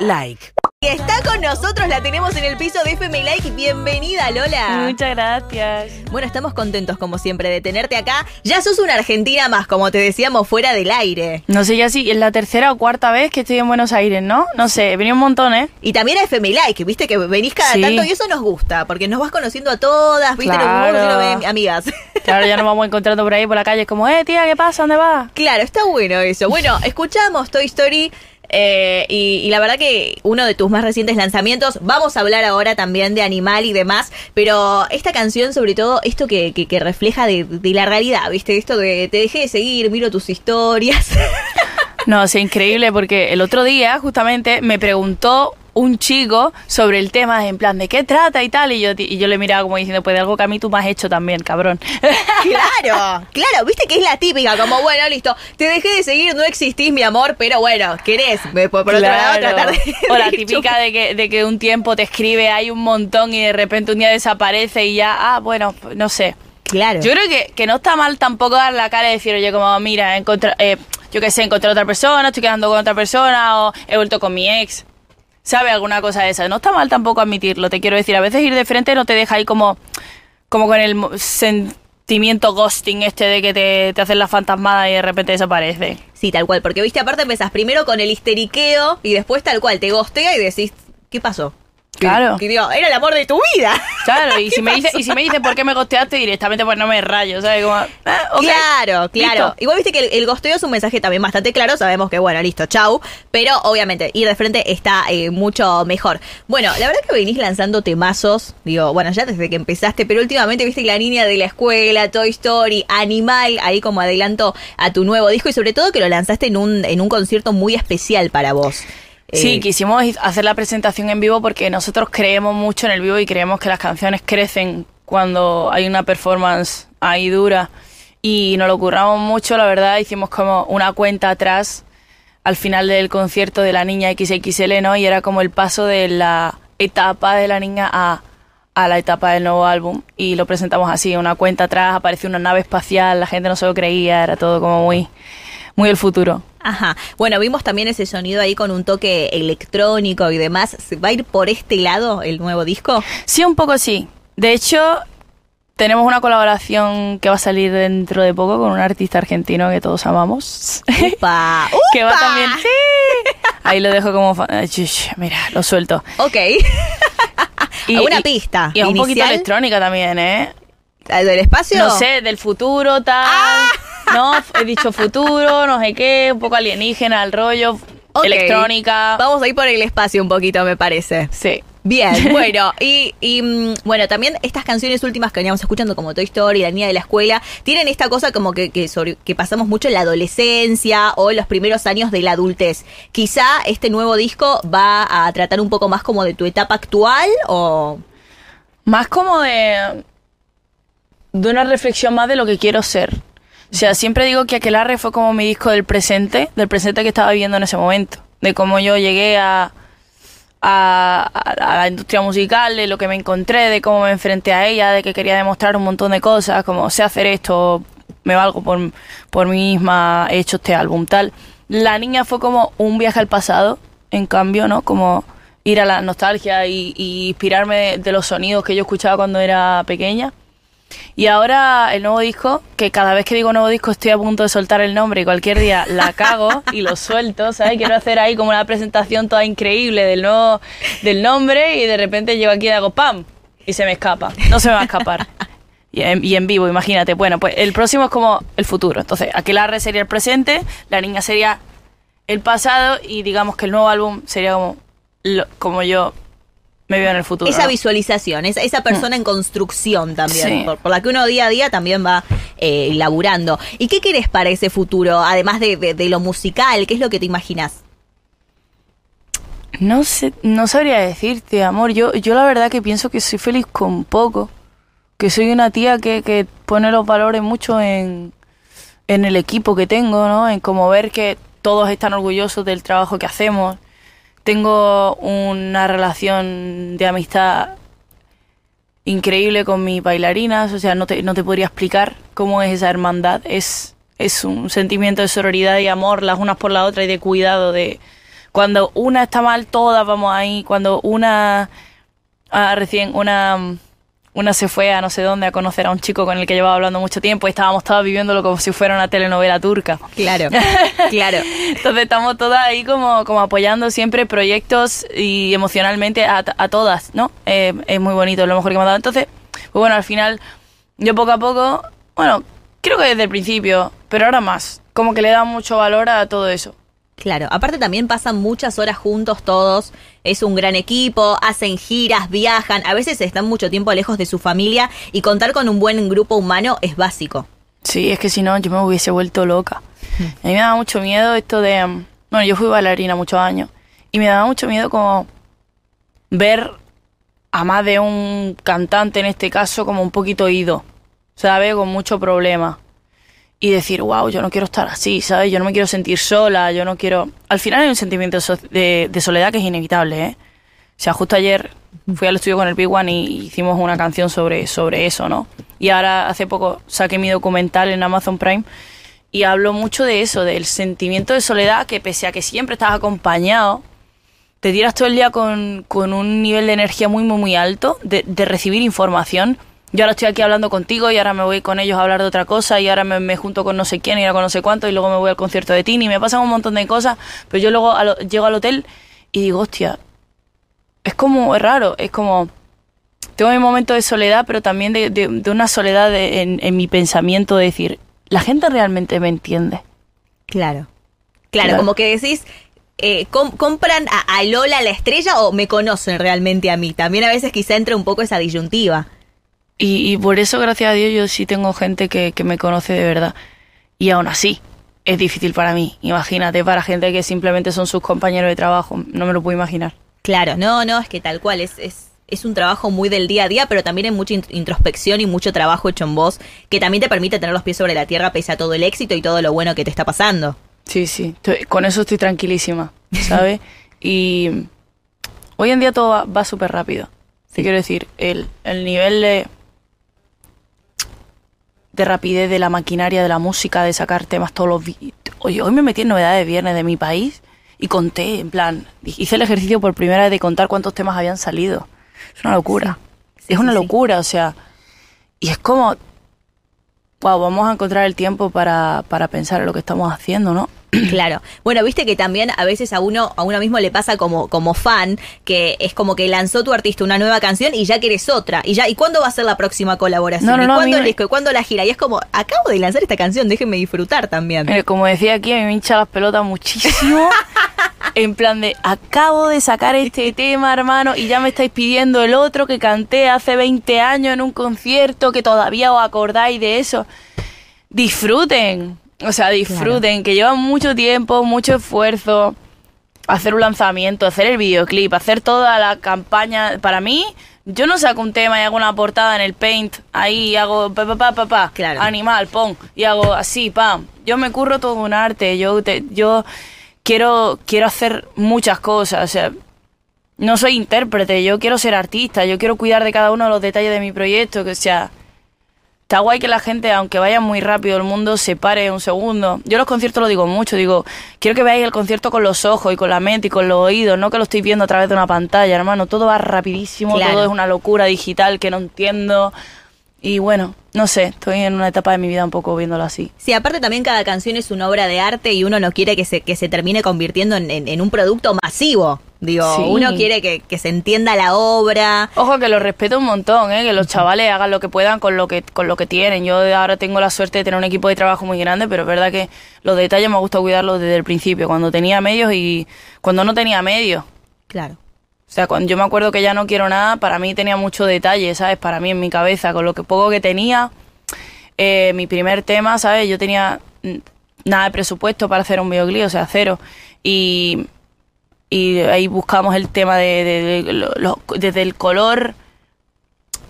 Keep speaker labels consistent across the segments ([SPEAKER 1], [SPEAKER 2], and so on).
[SPEAKER 1] Like.
[SPEAKER 2] Y está con nosotros, la tenemos en el piso de FM Like. Bienvenida, Lola.
[SPEAKER 3] Muchas gracias.
[SPEAKER 2] Bueno, estamos contentos como siempre de tenerte acá. Ya sos una argentina más, como te decíamos, fuera del aire.
[SPEAKER 3] No sé ya si es la tercera o cuarta vez que estoy en Buenos Aires, ¿no? No sé, venía un montón, ¿eh?
[SPEAKER 2] Y también a FM Like, viste que venís cada
[SPEAKER 3] Sí.
[SPEAKER 2] tanto y eso nos gusta, porque nos vas conociendo a todas, viste, nos
[SPEAKER 3] Claro.
[SPEAKER 2] vamos amigas.
[SPEAKER 3] Claro, ya nos vamos encontrando por ahí por la calle, es como, eh, tía, ¿qué pasa? ¿Dónde vas?
[SPEAKER 2] Claro, está bueno eso. Bueno, escuchamos Toy Story. Eh, y, y la verdad que uno de tus más recientes lanzamientos, vamos a hablar ahora también de animal y demás, pero esta canción sobre todo, esto que, que, que refleja de, de la realidad, ¿viste? Esto de te dejé de seguir, miro tus historias.
[SPEAKER 3] No, es increíble porque el otro día justamente me preguntó un chico sobre el tema, en plan, ¿de qué trata y tal? Y yo, y yo le miraba como diciendo, pues de algo que a mí tú me has hecho también, cabrón.
[SPEAKER 2] claro, claro, viste que es la típica, como bueno, listo, te dejé de seguir, no existís mi amor, pero bueno, querés, me- por, otro lado,
[SPEAKER 3] Claro.
[SPEAKER 2] tratar de...
[SPEAKER 3] O la típica de que, de que un tiempo te escribe, hay un montón y de repente un día desaparece y ya, ah, bueno, no sé.
[SPEAKER 2] Claro.
[SPEAKER 3] Yo creo que, que no está mal tampoco dar la cara y decir, oye, como, mira, encontré, eh, yo qué sé, encontré otra persona, estoy quedando con otra persona o he vuelto con mi ex. ¿Sabe? Alguna cosa de esa. No está mal tampoco admitirlo, te quiero decir. A veces ir de frente no te deja ahí como, como con el sentimiento ghosting este de que te, te hacen la fantasmada y de repente desaparece.
[SPEAKER 2] Sí, tal cual, porque viste, aparte empezás primero con el histeriqueo y después tal cual, te gostea y decís, ¿qué pasó?
[SPEAKER 3] Claro.
[SPEAKER 2] Que, digo, era el amor de tu vida.
[SPEAKER 3] Claro, y
[SPEAKER 2] ¿Qué
[SPEAKER 3] si, me dice, y si me dice por qué me gosteaste directamente, pues no me rayo, ¿sabes? Como, ah,
[SPEAKER 2] Claro, claro.
[SPEAKER 3] listo.
[SPEAKER 2] Igual viste que el, el gosteo es un mensaje también bastante claro, sabemos que bueno, listo, chau. Pero obviamente ir de frente está eh, mucho mejor. Bueno, la verdad que venís lanzando temazos, digo, bueno, ya desde que empezaste, pero últimamente viste que la niña de la escuela, Toy Story, Animal, ahí como adelanto a tu nuevo disco y sobre todo que lo lanzaste en un, en un concierto muy especial para vos.
[SPEAKER 3] Sí,
[SPEAKER 2] Eh,
[SPEAKER 3] quisimos hacer la presentación en vivo porque nosotros creemos mucho en el vivo y creemos que las canciones crecen cuando hay una performance ahí dura. Y nos lo curramos mucho, la verdad, hicimos como una cuenta atrás al final del concierto de la niña XXL, ¿no? Y era como el paso de la etapa de la niña a, a la etapa del nuevo álbum. Y lo presentamos así, una cuenta atrás, apareció una nave espacial, la gente no se lo creía, era todo como muy, muy el futuro.
[SPEAKER 2] Ajá. Bueno, vimos también ese sonido ahí con un toque electrónico y demás. ¿Se ¿Va a ir por este lado el nuevo disco?
[SPEAKER 3] Sí, un poco sí. De hecho, tenemos una colaboración que va a salir dentro de poco con un artista argentino que todos amamos.
[SPEAKER 2] ¡Upa!
[SPEAKER 3] que va
[SPEAKER 2] ¡Upa!
[SPEAKER 3] también. ¡Sí! Ahí lo dejo como. Mira, lo suelto.
[SPEAKER 2] Ok. ¿Alguna pista
[SPEAKER 3] Y es un poquito electrónica también, ¿eh?
[SPEAKER 2] ¿Del espacio?
[SPEAKER 3] No sé, del futuro, tal.
[SPEAKER 2] Ah.
[SPEAKER 3] No, he dicho futuro, no sé qué, un poco alienígena, el rollo, electrónica.
[SPEAKER 2] Vamos a ir por el espacio un poquito, me parece.
[SPEAKER 3] Sí.
[SPEAKER 2] Bien, bueno, y, y, mm, bueno, también estas canciones últimas que veníamos escuchando, como Toy Story, La Niña de la Escuela, tienen esta cosa como que, que, sobre- que pasamos mucho en la adolescencia o en los primeros años de la adultez. Quizá este nuevo disco va a tratar un poco más como de tu etapa actual o...
[SPEAKER 3] Más como de. de una reflexión más de lo que quiero ser. O sea, siempre digo que Aquelarre fue como mi disco del presente, del presente que estaba viviendo en ese momento. De cómo yo llegué a, a, la industria musical, de lo que me encontré, de cómo me enfrenté a ella, de que quería demostrar un montón de cosas, como sé hacer esto, me valgo por, por mí misma, he hecho este álbum, tal. La niña fue como un viaje al pasado, en cambio, ¿no? Como ir a la nostalgia y, y inspirarme de los sonidos que yo escuchaba cuando era pequeña. Y ahora el nuevo disco, que cada vez que digo nuevo disco estoy a punto de soltar el nombre y cualquier día la cago y lo suelto, ¿sabes? Quiero hacer ahí como una presentación toda increíble del nuevo del nombre y de repente llego aquí y hago ¡pam! y se me escapa. No se me va a escapar. Y en, y en vivo, imagínate. Bueno, pues el próximo es como el futuro. Entonces, Aquelarre sería el presente, la niña sería el pasado y digamos que el nuevo álbum sería como, lo- como yo me veo en el futuro.
[SPEAKER 2] Esa visualización, esa, esa persona en construcción también,
[SPEAKER 3] Sí.
[SPEAKER 2] por, por la que uno día a día también va eh, laburando. ¿Y qué querés para ese futuro, además de, de- de lo musical? ¿Qué es lo que te imaginas?
[SPEAKER 3] No sé, no sabría decirte, amor. Yo, yo la verdad que pienso que soy feliz con poco. Que soy una tía que, que pone los valores mucho en, en el equipo que tengo, ¿no? En como ver que todos están orgullosos del trabajo que hacemos. Tengo una relación de amistad increíble con mis bailarinas, o sea, no te, no te podría explicar cómo es esa hermandad. Es, es un sentimiento de sororidad y amor las unas por la otra y de cuidado de Cuando una está mal, todas vamos ahí. Cuando una, ah, recién, una, una se fue a no sé dónde a conocer a un chico con el que llevaba hablando mucho tiempo y estábamos todas viviéndolo como si fuera una telenovela turca.
[SPEAKER 2] Claro, claro.
[SPEAKER 3] Entonces estamos todas ahí como, como apoyando siempre proyectos y emocionalmente a, a todas, ¿no? Eh, es muy bonito, es lo mejor que me ha dado. Entonces, pues bueno, al final, yo poco a poco, bueno, creo que desde el principio, pero ahora más, como que le da mucho valor a todo eso.
[SPEAKER 2] Claro, aparte también pasan muchas horas juntos todos, es un gran equipo, hacen giras, viajan, a veces están mucho tiempo lejos de su familia y contar con un buen grupo humano es básico.
[SPEAKER 3] Sí, es que si no yo me hubiese vuelto loca. A mí me daba mucho miedo esto de... mm, Bueno, yo fui bailarina muchos años y me daba mucho miedo como ver a más de un cantante en este caso como un poquito ido, ¿sabes? Con mucho problema. Y decir, wow, yo no quiero estar así, ¿sabes? Yo no me quiero sentir sola, yo no quiero... Al final hay un sentimiento de, de soledad que es inevitable, ¿eh? O sea, justo ayer fui al estudio con el Big One y hicimos una canción sobre, sobre eso, ¿no? Y ahora hace poco saqué mi documental en Amazon Prime y hablo mucho de eso, del sentimiento de soledad que pese a que siempre estás acompañado, te tiras todo el día con, con un nivel de energía muy, muy, muy alto, de, de recibir información. Yo ahora estoy aquí hablando contigo y ahora me voy con ellos a hablar de otra cosa y ahora me, me junto con no sé quién y ahora con no sé cuánto y luego me voy al concierto de Tini y me pasan un montón de cosas, pero yo luego a lo- llego al hotel y digo, hostia, es como, es raro, es como, tengo mi momento de soledad, pero también de, de- de una soledad de- en, en mi pensamiento de decir, la gente realmente me entiende.
[SPEAKER 2] Claro. Claro,
[SPEAKER 3] Claro.
[SPEAKER 2] como que decís, eh, com- ¿compran a, a Lola la estrella o me conocen realmente a mí? También a veces quizá entra un poco esa disyuntiva.
[SPEAKER 3] Y, y por eso, gracias a Dios, yo sí tengo gente que, que me conoce de verdad. Y aún así, es difícil para mí. Imagínate, para gente que simplemente son sus compañeros de trabajo. No me lo puedo imaginar.
[SPEAKER 2] Claro, no, no, es que tal cual, es, es, es un trabajo muy del día a día, pero también hay mucha int- introspección y mucho trabajo hecho en vos, que también te permite tener los pies sobre la tierra pese a todo el éxito y todo lo bueno que te está pasando.
[SPEAKER 3] Sí, sí. estoy- con eso estoy tranquilísima, ¿sabes? y hoy en día todo va, va súper rápido. Te quiero decir, el, el nivel de, de rapidez de la maquinaria, de la música, de sacar temas todos los... Oye, hoy me metí en novedades de viernes de mi país y conté, en plan, hice el ejercicio por primera vez de contar cuántos temas habían salido. Es una locura.
[SPEAKER 2] Sí,
[SPEAKER 3] es una
[SPEAKER 2] sí.
[SPEAKER 3] locura, o sea... Y es como... Wow, vamos a encontrar el tiempo para, para pensar en lo que estamos haciendo, ¿no?
[SPEAKER 2] Claro. Bueno, viste que también a veces a uno, a uno mismo le pasa como, como fan, que es como que lanzó tu artista una nueva canción y ya quieres otra. Y ya, ¿y cuándo va a ser la próxima colaboración?
[SPEAKER 3] No, no,
[SPEAKER 2] ¿Y
[SPEAKER 3] no,
[SPEAKER 2] cuándo el
[SPEAKER 3] me-
[SPEAKER 2] disco? ¿Y cuándo la gira? Y es como, acabo de lanzar esta canción, déjenme disfrutar también.
[SPEAKER 3] Como decía aquí, a mí me hincha las pelotas muchísimo. en plan de, acabo de sacar este tema, hermano, y ya me estáis pidiendo el otro que canté hace 20 años en un concierto, que todavía os acordáis de eso. Disfruten, o sea, disfruten, que llevan mucho tiempo, mucho esfuerzo. Hacer un lanzamiento, hacer el videoclip, hacer toda la campaña. Para mí, yo no saco un tema y hago una portada en el paint, ahí hago pa pa pa pa, pa,
[SPEAKER 2] Claro.
[SPEAKER 3] animal, pon, y hago así, pam. Yo me curro todo un arte, yo te- yo quiero quiero hacer muchas cosas, o sea, no soy intérprete, yo quiero ser artista, yo quiero cuidar de cada uno de los detalles de mi proyecto, que o sea, está guay que la gente, aunque vaya muy rápido el mundo, se pare un segundo. Yo los conciertos lo digo mucho, digo, quiero que veáis el concierto con los ojos y con la mente y con los oídos, no que lo estoy viendo a través de una pantalla, hermano, todo va rapidísimo,
[SPEAKER 2] Claro.
[SPEAKER 3] todo es una locura digital que no entiendo. Y bueno, no sé, estoy en una etapa de mi vida un poco viéndolo así.
[SPEAKER 2] Sí, aparte también cada canción es una obra de arte y uno no quiere que se, que se termine convirtiendo en, en- en un producto masivo. Digo,
[SPEAKER 3] Sí.
[SPEAKER 2] uno quiere que, que se entienda la obra.
[SPEAKER 3] Ojo que lo respeto un montón, ¿eh? que los chavales hagan lo que puedan con lo que con lo que tienen. Yo ahora tengo la suerte de tener un equipo de trabajo muy grande, pero es verdad que los detalles me gusta cuidarlos desde el principio, cuando tenía medios y cuando no tenía medios.
[SPEAKER 2] Claro.
[SPEAKER 3] O sea, cuando yo me acuerdo que ya no quiero nada, para mí tenía mucho detalle, ¿sabes? Para mí en mi cabeza, con lo que poco que tenía, eh, mi primer tema, ¿sabes? Yo tenía nada de presupuesto para hacer un videoclip, o sea, cero. Y, y ahí buscamos el tema de, de- de lo- lo- desde el color,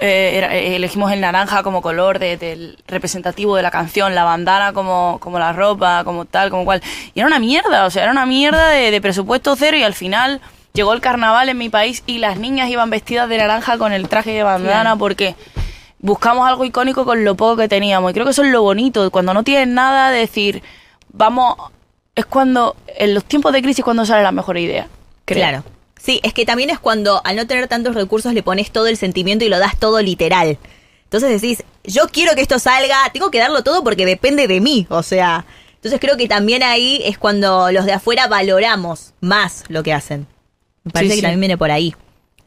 [SPEAKER 3] eh, era- eh, elegimos el naranja como color de- del representativo de la canción, la bandana como, como la ropa, como tal, como cual. Y era una mierda, o sea, era una mierda de, de presupuesto cero y al final llegó el carnaval en mi país y las niñas iban vestidas de naranja con el traje de bandana porque buscamos algo icónico con lo poco que teníamos. Y creo que eso es lo bonito, cuando no tienes nada, decir, vamos es cuando, en los tiempos de crisis, cuando sale la mejor idea. creo.
[SPEAKER 2] Claro. Sí, es que también es cuando al no tener tantos recursos le pones todo el sentimiento y lo das todo literal. Entonces decís, yo quiero que esto salga, tengo que darlo todo porque depende de mí. O sea, entonces creo que también ahí es cuando los de afuera valoramos más lo que hacen. Me parece
[SPEAKER 3] Sí,
[SPEAKER 2] que
[SPEAKER 3] sí.
[SPEAKER 2] también viene por ahí.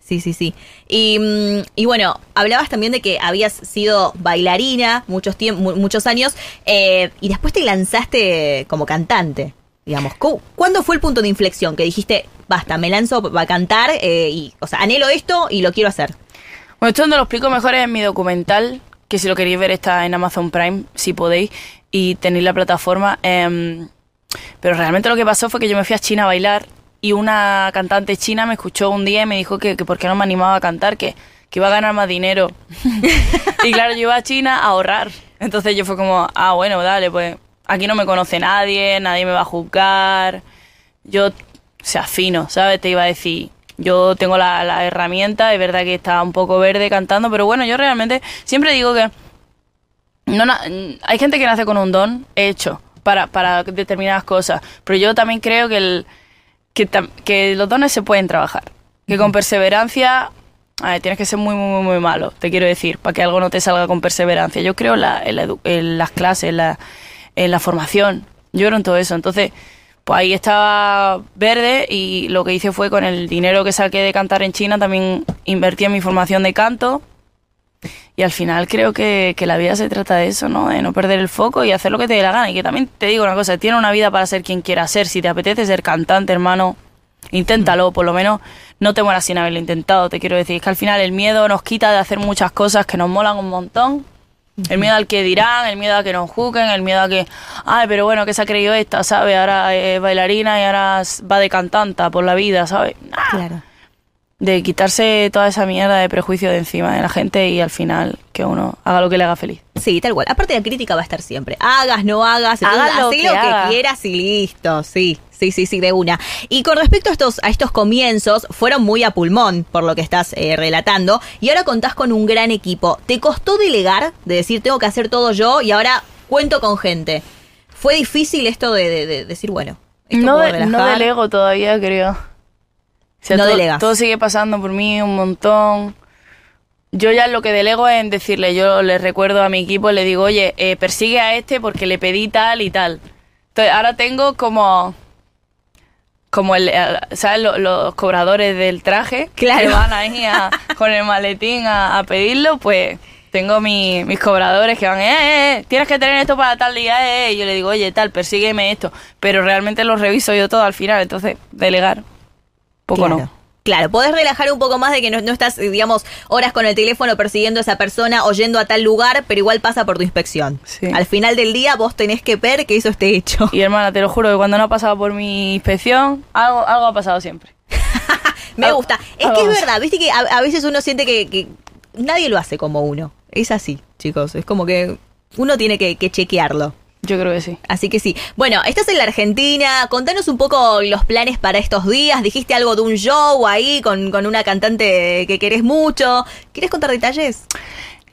[SPEAKER 2] Sí, sí, sí. Y, mm, y bueno, hablabas también de que habías sido bailarina muchos, muchos años eh, y después te lanzaste como cantante, digamos. ¿Cu- ¿Cuándo fue el punto de inflexión que dijiste, basta, me lanzo a cantar eh, y, o sea, anhelo esto y lo quiero hacer?
[SPEAKER 3] Bueno, esto donde lo explico mejor en mi documental, que si lo queréis ver está en Amazon Prime, si podéis, y tenéis la plataforma. em, pero realmente lo que pasó fue que yo me fui a China a bailar y una cantante china me escuchó un día y me dijo que, que por qué no me animaba a cantar, que, que iba a ganar más dinero. y claro, yo iba a China a ahorrar. Entonces yo fue como, ah, bueno, dale, pues aquí no me conoce nadie, nadie me va a juzgar. Yo, o sea, fino, ¿sabes? Te iba a decir, yo tengo la, la herramienta, es verdad que está un poco verde cantando, pero bueno, yo realmente siempre digo que no na- hay gente que nace con un don hecho para, para determinadas cosas, pero yo también creo que, el, que, los dones se pueden trabajar, que con perseverancia a ver, tienes que ser muy, muy, muy, muy malo, te quiero decir, para que algo no te salga con perseverancia. Yo creo en, la- en la edu- en las clases, en la, en la formación, yo creo en todo eso. Entonces, pues ahí estaba verde y lo que hice fue con el dinero que saqué de cantar en China, también invertí en mi formación de canto. Y al final creo que, que la vida se trata de eso, ¿no? De no perder el foco y hacer lo que te dé la gana. Y que también te digo una cosa, tiene una vida para ser quien quiera ser. Si te apetece ser cantante, hermano, inténtalo. Por lo menos no te mueras sin haberlo intentado. Te quiero decir, es que al final el miedo nos quita de hacer muchas cosas que nos molan un montón. El miedo al que dirán, el miedo a que nos juzguen, el miedo a que, ay, pero bueno, que se ha creído esta, ¿sabes? Ahora es bailarina y ahora va de cantanta por la vida, ¿sabes? Nah
[SPEAKER 2] Claro.
[SPEAKER 3] de quitarse toda esa mierda de prejuicio de encima de la gente y al final que uno haga lo que le haga feliz.
[SPEAKER 2] Sí, tal cual. Aparte la crítica va a estar siempre. Hagas, no hagas,
[SPEAKER 3] Haga
[SPEAKER 2] entonces,
[SPEAKER 3] lo
[SPEAKER 2] hacé
[SPEAKER 3] que
[SPEAKER 2] lo que
[SPEAKER 3] haga.
[SPEAKER 2] quieras y listo. Sí, sí, sí, sí, de una. Y con respecto a estos, a estos comienzos, fueron muy a pulmón, por lo que estás eh, relatando. Y ahora contás con un gran equipo. ¿Te costó delegar? De decir, tengo que hacer todo yo y ahora cuento con gente. ¿Fue difícil esto de, de- de decir, bueno, esto
[SPEAKER 3] No,
[SPEAKER 2] puedo
[SPEAKER 3] no delego todavía, creo. O sea,
[SPEAKER 2] No
[SPEAKER 3] todo,
[SPEAKER 2] delegas.
[SPEAKER 3] todo sigue pasando por mí un montón. Yo ya lo que delego es en decirle, yo le recuerdo a mi equipo, le digo, oye, eh, persigue a este porque le pedí tal y tal. Entonces, ahora tengo como como el, ¿sabes? Lo- Los, cobradores del traje
[SPEAKER 2] Claro.
[SPEAKER 3] que van ahí a- con el maletín a, a pedirlo, pues tengo mi- mis cobradores que van, eh, eh, eh, tienes que tener esto para tal día, eh, eh. Y yo le digo, oye, tal, persígueme esto. Pero realmente lo reviso yo todo al final, entonces, delegar, poco
[SPEAKER 2] claro.
[SPEAKER 3] no.
[SPEAKER 2] Claro, podés relajar un poco más de que no, no estás, digamos, horas con el teléfono persiguiendo a esa persona o yendo a tal lugar, pero igual pasa por tu inspección.
[SPEAKER 3] Sí.
[SPEAKER 2] Al final del día vos tenés que ver que eso esté hecho.
[SPEAKER 3] Y hermana, te lo juro que cuando no ha pasado por mi inspección, algo, algo ha pasado siempre.
[SPEAKER 2] Me gusta. Es que es verdad, viste que a, a veces uno siente que, que nadie lo hace como uno. Es así, chicos. Es como que uno tiene que, que chequearlo.
[SPEAKER 3] Yo creo que sí.
[SPEAKER 2] Así que sí. Bueno, estás en la Argentina. Contanos un poco los planes para estos días. Dijiste algo de un show ahí con, con una cantante que querés mucho. ¿Quieres contar detalles?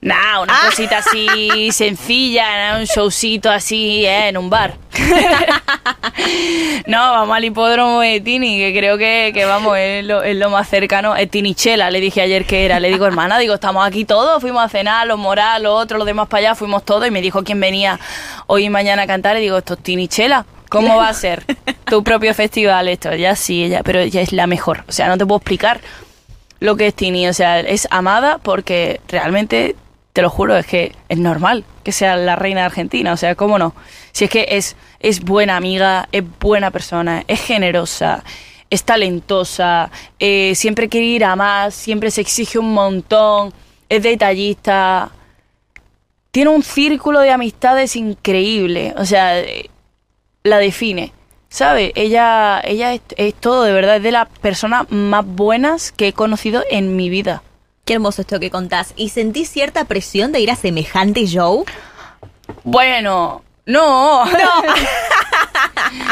[SPEAKER 3] Nah, una
[SPEAKER 2] Ah.
[SPEAKER 3] cosita así sencilla, ¿no? un showcito así eh, en un bar. no, vamos al hipódromo de Tini, que creo que, que vamos, es lo, es lo más cercano. Es Tinichela, le dije ayer que era. Le digo, hermana, digo, estamos aquí todos, fuimos a cenar, los moral, los otros, los demás para allá, fuimos todos. Y me dijo quién venía hoy y mañana a cantar. Y digo, esto es Tinichela. ¿Cómo va a ser tu propio festival esto? Ya sí, ella, pero ella es la mejor. O sea, no te puedo explicar lo que es Tini. O sea, es amada porque realmente, te lo juro, es que es normal que sea la reina de Argentina. O sea, ¿cómo no? Si es que es, es buena amiga, es buena persona, es generosa, es talentosa, eh, siempre quiere ir a más, siempre se exige un montón, es detallista. Tiene un círculo de amistades increíble. O sea, eh, la define. ¿Sabe? Ella, ella es, es todo, de verdad, es de las personas más buenas que he conocido en mi vida.
[SPEAKER 2] Qué hermoso esto que contás. ¿Y sentís cierta presión de ir a semejante show?
[SPEAKER 3] Bueno, no.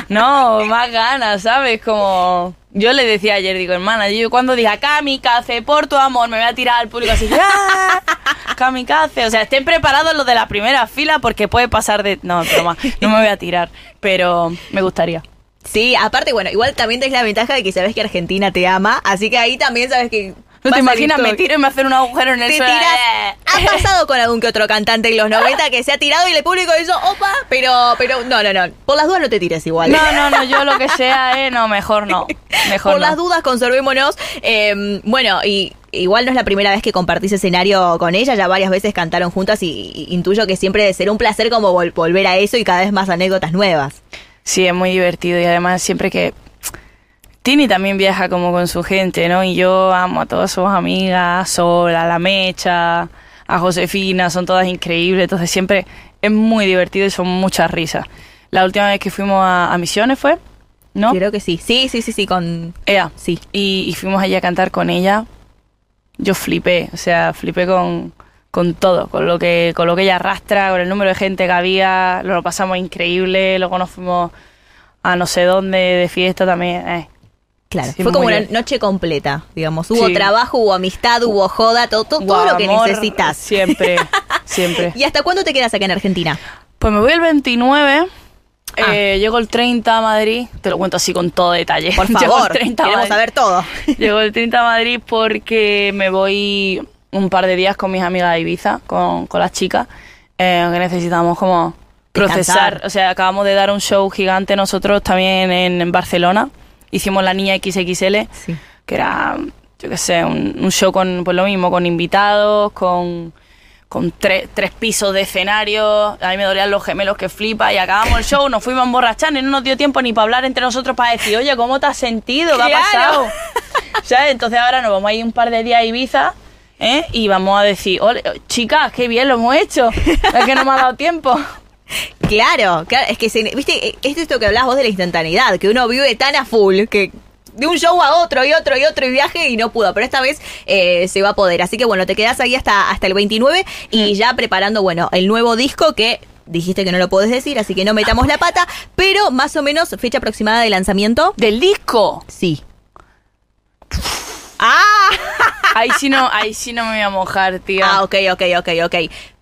[SPEAKER 3] No, más ganas, ¿sabes? Como yo le decía ayer, digo, hermana, yo cuando diga kamikaze, por tu amor, me voy a tirar al público así, ¡ah! kamikaze. O sea, estén preparados los de la primera fila porque puede pasar de... No, broma, no me voy a tirar, pero me gustaría.
[SPEAKER 2] Sí, aparte, bueno, igual también tenés la ventaja de que sabes que Argentina te ama, así que ahí también sabes que.
[SPEAKER 3] ¿No te imaginas? Me tiro y me hacen un agujero en el
[SPEAKER 2] Te
[SPEAKER 3] suelo.
[SPEAKER 2] tirás.
[SPEAKER 3] Eh.
[SPEAKER 2] Ha pasado con algún que otro cantante en los 90 que se ha tirado y el público hizo opa, pero, pero no, no, no. Por las dudas no te tires igual.
[SPEAKER 3] No, no, no, yo lo que sea, eh, no, mejor no. Mejor
[SPEAKER 2] Por
[SPEAKER 3] no.
[SPEAKER 2] las dudas, conservémonos. Eh, bueno, y igual no es la primera vez que compartís escenario con ella, ya varias veces cantaron juntas y, y intuyo que siempre debe ser un placer como vol- volver a eso y cada vez más anécdotas nuevas.
[SPEAKER 3] Sí, es muy divertido y además siempre que Tini también viaja como con su gente, ¿no? Y yo amo a todas sus amigas, a Sol, a la Mecha, a Josefina, son todas increíbles, entonces siempre es muy divertido y son muchas risas. La última vez que fuimos a, a Misiones fue, ¿no?
[SPEAKER 2] Creo que sí. Sí, sí, sí, sí, con...
[SPEAKER 3] Ea,
[SPEAKER 2] Sí.
[SPEAKER 3] y, y fuimos allí a cantar con ella. Yo flipé, o sea, flipé con, con todo, con lo que con lo que ella arrastra, con el número de gente que había, lo pasamos increíble, luego nos fuimos a no sé dónde de fiesta también. eh.
[SPEAKER 2] Claro,
[SPEAKER 3] Sí,
[SPEAKER 2] fue como una noche completa, digamos. Hubo
[SPEAKER 3] Sí.
[SPEAKER 2] trabajo, hubo amistad, hubo joda, todo, todo, lo que
[SPEAKER 3] amor,
[SPEAKER 2] necesitas.
[SPEAKER 3] Siempre, siempre.
[SPEAKER 2] ¿Y hasta cuándo te quedas acá en Argentina?
[SPEAKER 3] Pues me voy el 29.
[SPEAKER 2] Ah.
[SPEAKER 3] eh, llego el 30 a Madrid, te lo cuento así con todo detalle.
[SPEAKER 2] Por
[SPEAKER 3] Llego
[SPEAKER 2] favor,
[SPEAKER 3] el 30 a
[SPEAKER 2] queremos saber todo.
[SPEAKER 3] Llego el 30 a Madrid porque me voy un par de días con mis amigas de Ibiza, con, con las chicas, eh, que necesitamos como procesar.
[SPEAKER 2] Descansar.
[SPEAKER 3] O sea, acabamos de dar un show gigante nosotros también en, en Barcelona. Hicimos la niña XXL,
[SPEAKER 2] Sí.
[SPEAKER 3] que era, yo qué sé, un, un show con, pues lo mismo, con invitados, con, con tre- tres pisos de escenario. A mí me dolían los gemelos que flipa. Y acabamos el show, nos fuimos a emborrachar y no nos dio tiempo ni para hablar entre nosotros para decir, oye, ¿cómo te has sentido? ¿Qué ha pasado? ¿Sabes? Entonces ahora nos vamos a ir un par de días a Ibiza. ¿eh? Y vamos a decir, "Ole, chicas, qué bien lo hemos hecho. Es que no me ha dado tiempo.
[SPEAKER 2] Claro, claro, es que, se, viste, eh, es esto que hablás vos de la instantaneidad, que uno vive tan a full que de un show a otro y otro y otro y viaje y no pudo, pero esta vez eh, se va a poder. Así que bueno, te quedás ahí hasta, hasta el 29 y ya preparando, bueno, el nuevo disco que dijiste que no lo podés decir, así que no metamos la pata, pero más o menos fecha aproximada de lanzamiento.
[SPEAKER 3] Del disco.
[SPEAKER 2] Sí. Ah,
[SPEAKER 3] Ahí sí no, ahí sí no me voy a mojar, tía.
[SPEAKER 2] ah, ok, ok, ok, ok.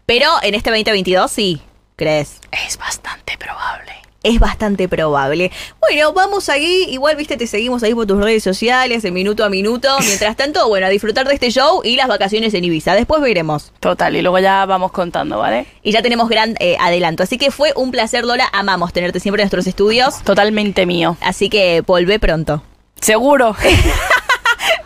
[SPEAKER 2] Pero en este 2022 sí, ¿crees?
[SPEAKER 3] Es bastante probable.
[SPEAKER 2] Es bastante probable. Bueno, vamos ahí. Igual, viste, te seguimos ahí por tus redes sociales, de minuto a minuto. Mientras tanto, bueno, a disfrutar de este show y las vacaciones en Ibiza. Después veremos.
[SPEAKER 3] Total, y luego ya vamos contando, ¿vale?
[SPEAKER 2] Y ya tenemos gran eh, adelanto. Así que fue un placer, Lola. Amamos tenerte siempre en nuestros estudios.
[SPEAKER 3] Totalmente mío.
[SPEAKER 2] Así que volvé pronto.
[SPEAKER 3] Seguro.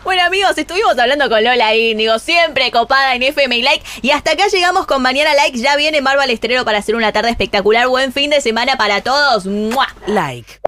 [SPEAKER 2] Bueno, amigos, estuvimos hablando con Lola Índigo, siempre copada en FM y Like. Y hasta acá llegamos con Mañana Like. Ya viene Marva Estrero para hacer una tarde espectacular. Buen fin de semana para todos.
[SPEAKER 1] Like.